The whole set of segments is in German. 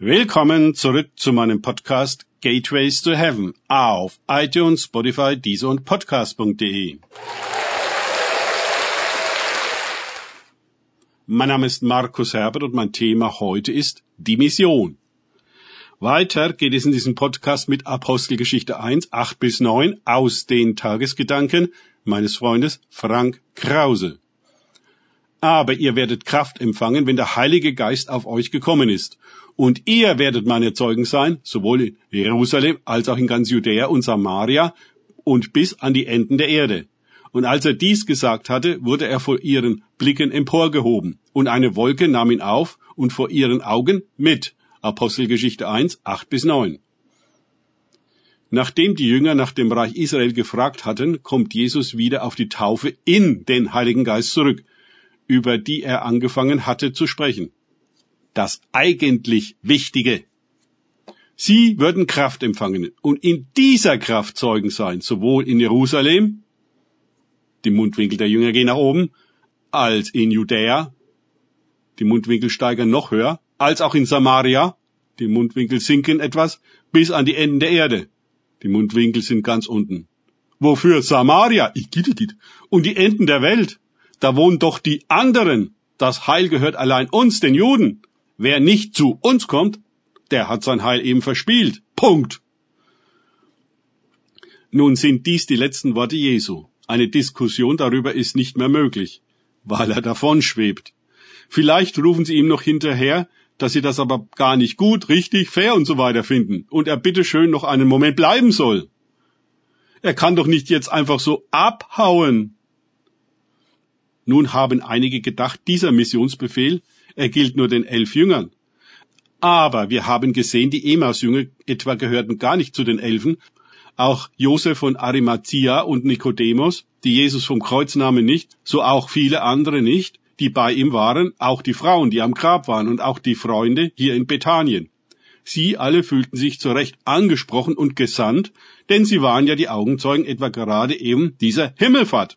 Willkommen zurück zu meinem Podcast Gateways to Heaven auf iTunes, Spotify, Deezer und Podcast.de. Mein Name ist Markus Herbert und mein Thema heute ist die Mission. Weiter geht es in diesem Podcast mit Apostelgeschichte 1, 8 bis 9 aus den Tagesgedanken meines Freundes Frank Krause. Aber ihr werdet Kraft empfangen, wenn der Heilige Geist auf euch gekommen ist. Und ihr werdet meine Zeugen sein, sowohl in Jerusalem als auch in ganz Judäa und Samaria und bis an die Enden der Erde. Und als er dies gesagt hatte, wurde er vor ihren Blicken emporgehoben, und eine Wolke nahm ihn auf und vor ihren Augen mit. Apostelgeschichte 1, 8 bis 9. Nachdem die Jünger nach dem Reich Israel gefragt hatten, kommt Jesus wieder auf die Taufe in den Heiligen Geist zurück über die er angefangen hatte zu sprechen. Das eigentlich Wichtige. Sie würden Kraft empfangen und in dieser Kraft Zeugen sein, sowohl in Jerusalem, die Mundwinkel der Jünger gehen nach oben, als in Judäa, die Mundwinkel steigern noch höher, als auch in Samaria, die Mundwinkel sinken etwas, bis an die Enden der Erde. Die Mundwinkel sind ganz unten. Wofür Samaria? Und die Enden der Welt da wohnen doch die anderen. Das Heil gehört allein uns, den Juden. Wer nicht zu uns kommt, der hat sein Heil eben verspielt. Punkt. Nun sind dies die letzten Worte Jesu. Eine Diskussion darüber ist nicht mehr möglich, weil er davon schwebt. Vielleicht rufen sie ihm noch hinterher, dass sie das aber gar nicht gut, richtig, fair und so weiter finden und er bitteschön noch einen Moment bleiben soll. Er kann doch nicht jetzt einfach so abhauen. Nun haben einige gedacht, dieser Missionsbefehl, er gilt nur den elf Jüngern. Aber wir haben gesehen, die Emaus-Jünger etwa gehörten gar nicht zu den Elfen. Auch Josef von Arimathea und Nikodemus, die Jesus vom Kreuz nahmen nicht, so auch viele andere nicht, die bei ihm waren, auch die Frauen, die am Grab waren und auch die Freunde hier in Bethanien. Sie alle fühlten sich zu Recht angesprochen und gesandt, denn sie waren ja die Augenzeugen etwa gerade eben dieser Himmelfahrt.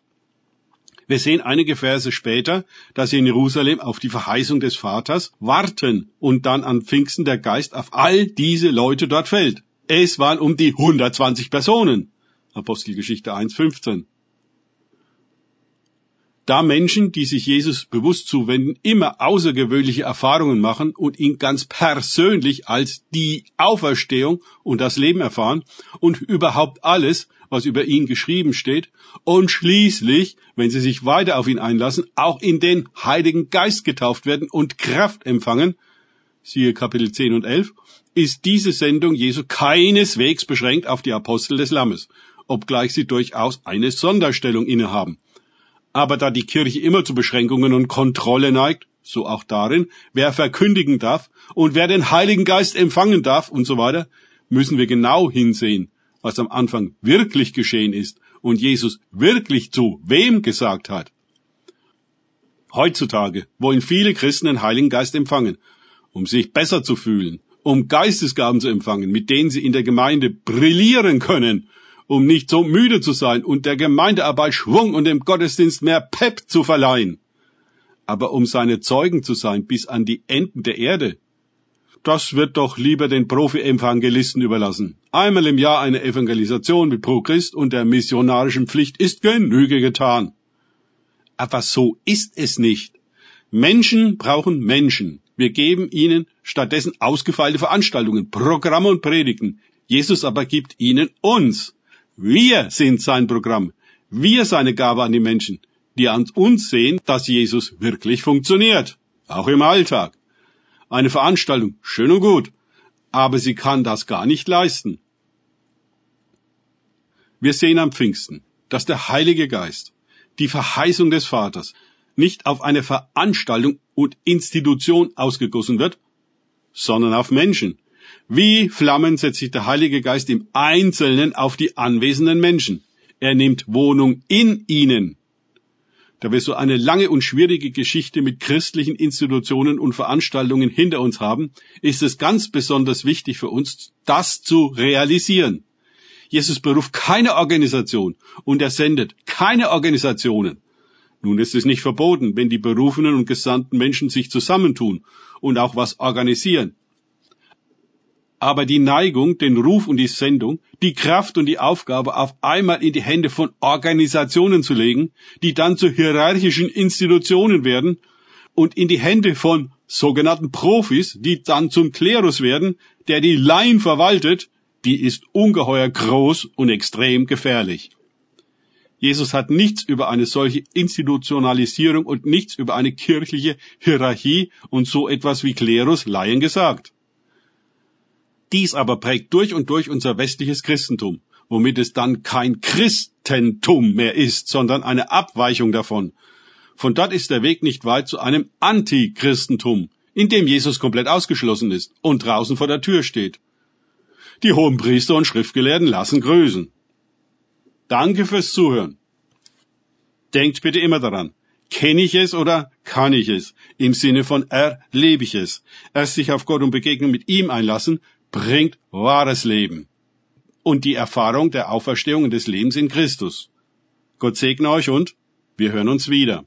Wir sehen einige Verse später, dass sie in Jerusalem auf die Verheißung des Vaters warten und dann an Pfingsten der Geist auf all diese Leute dort fällt. Es waren um die 120 Personen. Apostelgeschichte 1,15. Da Menschen, die sich Jesus bewusst zuwenden, immer außergewöhnliche Erfahrungen machen und ihn ganz persönlich als die Auferstehung und das Leben erfahren und überhaupt alles, was über ihn geschrieben steht, und schließlich, wenn sie sich weiter auf ihn einlassen, auch in den Heiligen Geist getauft werden und Kraft empfangen, siehe Kapitel 10 und 11, ist diese Sendung Jesu keineswegs beschränkt auf die Apostel des Lammes, obgleich sie durchaus eine Sonderstellung innehaben. Aber da die Kirche immer zu Beschränkungen und Kontrolle neigt, so auch darin, wer verkündigen darf und wer den Heiligen Geist empfangen darf und so weiter, müssen wir genau hinsehen, was am Anfang wirklich geschehen ist und Jesus wirklich zu wem gesagt hat. Heutzutage wollen viele Christen den Heiligen Geist empfangen, um sich besser zu fühlen, um Geistesgaben zu empfangen, mit denen sie in der Gemeinde brillieren können, um nicht so müde zu sein und der Gemeindearbeit Schwung und dem Gottesdienst mehr Pep zu verleihen. Aber um seine Zeugen zu sein bis an die Enden der Erde, das wird doch lieber den Profi-Evangelisten überlassen. Einmal im Jahr eine Evangelisation mit Pro Christ und der missionarischen Pflicht ist Genüge getan. Aber so ist es nicht. Menschen brauchen Menschen. Wir geben ihnen stattdessen ausgefeilte Veranstaltungen, Programme und Predigten. Jesus aber gibt ihnen uns. Wir sind sein Programm. Wir seine Gabe an die Menschen, die an uns sehen, dass Jesus wirklich funktioniert. Auch im Alltag. Eine Veranstaltung, schön und gut, aber sie kann das gar nicht leisten. Wir sehen am Pfingsten, dass der Heilige Geist, die Verheißung des Vaters, nicht auf eine Veranstaltung und Institution ausgegossen wird, sondern auf Menschen. Wie Flammen setzt sich der Heilige Geist im Einzelnen auf die anwesenden Menschen. Er nimmt Wohnung in ihnen. Da wir so eine lange und schwierige Geschichte mit christlichen Institutionen und Veranstaltungen hinter uns haben, ist es ganz besonders wichtig für uns, das zu realisieren. Jesus beruft keine Organisation und er sendet keine Organisationen. Nun ist es nicht verboten, wenn die berufenen und gesandten Menschen sich zusammentun und auch was organisieren. Aber die Neigung, den Ruf und die Sendung, die Kraft und die Aufgabe auf einmal in die Hände von Organisationen zu legen, die dann zu hierarchischen Institutionen werden und in die Hände von sogenannten Profis, die dann zum Klerus werden, der die Laien verwaltet, die ist ungeheuer groß und extrem gefährlich. Jesus hat nichts über eine solche Institutionalisierung und nichts über eine kirchliche Hierarchie und so etwas wie Klerus Laien gesagt. Dies aber prägt durch und durch unser westliches Christentum, womit es dann kein Christentum mehr ist, sondern eine Abweichung davon. Von dort ist der Weg nicht weit zu einem Antichristentum, in dem Jesus komplett ausgeschlossen ist und draußen vor der Tür steht. Die hohen Priester und Schriftgelehrten lassen grüßen. Danke fürs Zuhören. Denkt bitte immer daran, kenne ich es oder kann ich es? Im Sinne von erlebe ich es. Erst sich auf Gott und Begegnung mit ihm einlassen, bringt wahres Leben und die Erfahrung der Auferstehung des Lebens in Christus. Gott segne euch und wir hören uns wieder.